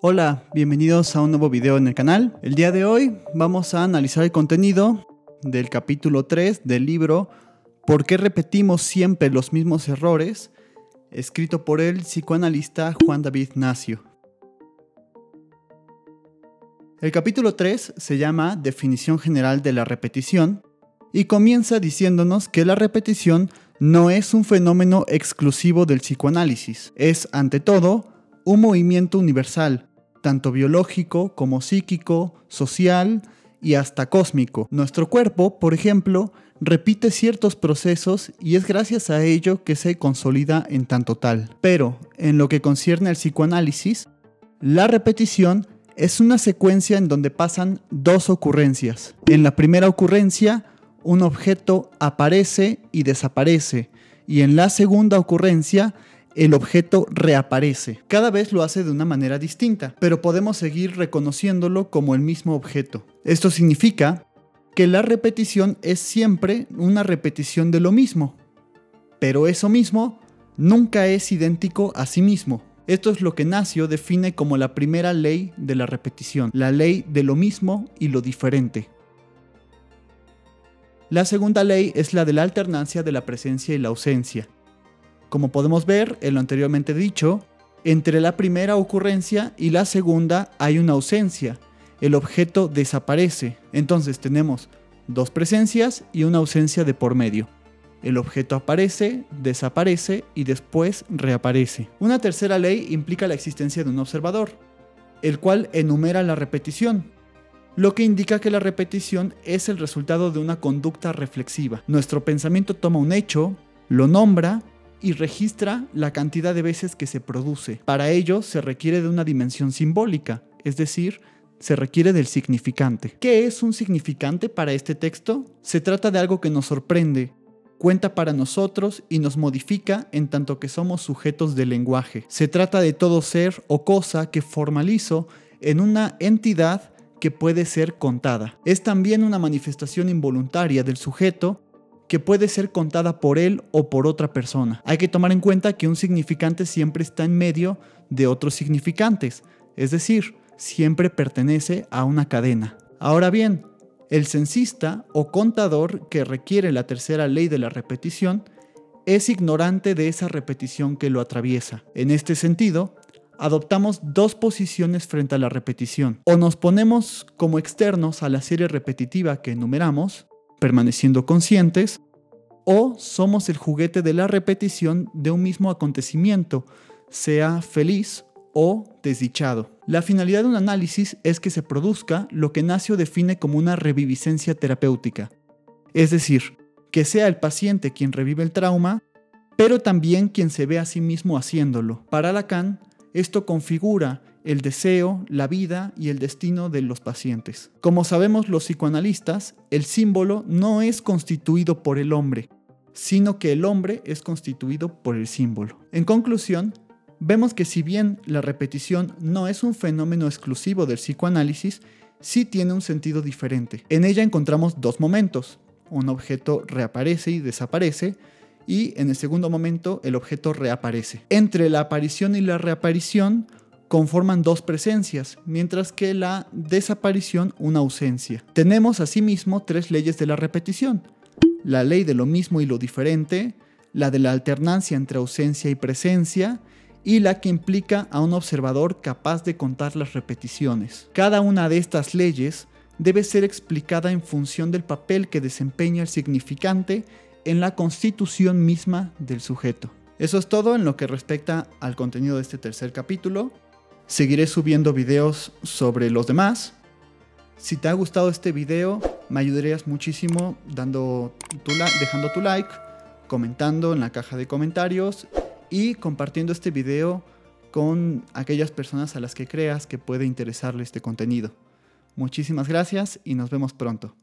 Hola, bienvenidos a un nuevo video en el canal. El día de hoy vamos a analizar el contenido del capítulo 3 del libro ¿Por qué repetimos siempre los mismos errores? escrito por el psicoanalista Juan David Nacio. El capítulo 3 se llama Definición General de la Repetición y comienza diciéndonos que la repetición no es un fenómeno exclusivo del psicoanálisis, es ante todo un movimiento universal, tanto biológico como psíquico, social y hasta cósmico. Nuestro cuerpo, por ejemplo, repite ciertos procesos y es gracias a ello que se consolida en tanto tal. Pero, en lo que concierne al psicoanálisis, la repetición es una secuencia en donde pasan dos ocurrencias. En la primera ocurrencia, un objeto aparece y desaparece, y en la segunda ocurrencia, el objeto reaparece. Cada vez lo hace de una manera distinta, pero podemos seguir reconociéndolo como el mismo objeto. Esto significa que la repetición es siempre una repetición de lo mismo, pero eso mismo nunca es idéntico a sí mismo. Esto es lo que Nacio define como la primera ley de la repetición, la ley de lo mismo y lo diferente. La segunda ley es la de la alternancia de la presencia y la ausencia. Como podemos ver en lo anteriormente dicho, entre la primera ocurrencia y la segunda hay una ausencia. El objeto desaparece. Entonces tenemos dos presencias y una ausencia de por medio. El objeto aparece, desaparece y después reaparece. Una tercera ley implica la existencia de un observador, el cual enumera la repetición, lo que indica que la repetición es el resultado de una conducta reflexiva. Nuestro pensamiento toma un hecho, lo nombra y registra la cantidad de veces que se produce. Para ello se requiere de una dimensión simbólica, es decir, se requiere del significante. ¿Qué es un significante para este texto? Se trata de algo que nos sorprende, cuenta para nosotros y nos modifica en tanto que somos sujetos del lenguaje. Se trata de todo ser o cosa que formalizo en una entidad que puede ser contada. Es también una manifestación involuntaria del sujeto que puede ser contada por él o por otra persona. Hay que tomar en cuenta que un significante siempre está en medio de otros significantes, es decir, siempre pertenece a una cadena. Ahora bien, el censista o contador que requiere la tercera ley de la repetición es ignorante de esa repetición que lo atraviesa. En este sentido, adoptamos dos posiciones frente a la repetición. O nos ponemos como externos a la serie repetitiva que enumeramos, permaneciendo conscientes, o somos el juguete de la repetición de un mismo acontecimiento, sea feliz o desdichado. La finalidad de un análisis es que se produzca lo que Nacio define como una reviviscencia terapéutica, es decir, que sea el paciente quien revive el trauma, pero también quien se ve a sí mismo haciéndolo. Para Lacan, esto configura el deseo, la vida y el destino de los pacientes. Como sabemos los psicoanalistas, el símbolo no es constituido por el hombre, sino que el hombre es constituido por el símbolo. En conclusión, vemos que si bien la repetición no es un fenómeno exclusivo del psicoanálisis, sí tiene un sentido diferente. En ella encontramos dos momentos. Un objeto reaparece y desaparece, y en el segundo momento el objeto reaparece. Entre la aparición y la reaparición conforman dos presencias, mientras que la desaparición una ausencia. Tenemos asimismo tres leyes de la repetición. La ley de lo mismo y lo diferente, la de la alternancia entre ausencia y presencia, y la que implica a un observador capaz de contar las repeticiones. Cada una de estas leyes debe ser explicada en función del papel que desempeña el significante en la constitución misma del sujeto. Eso es todo en lo que respecta al contenido de este tercer capítulo. Seguiré subiendo videos sobre los demás. Si te ha gustado este video, me ayudarías muchísimo dando tu dejando tu like, comentando en la caja de comentarios y compartiendo este video con aquellas personas a las que creas que puede interesarle este contenido. Muchísimas gracias y nos vemos pronto.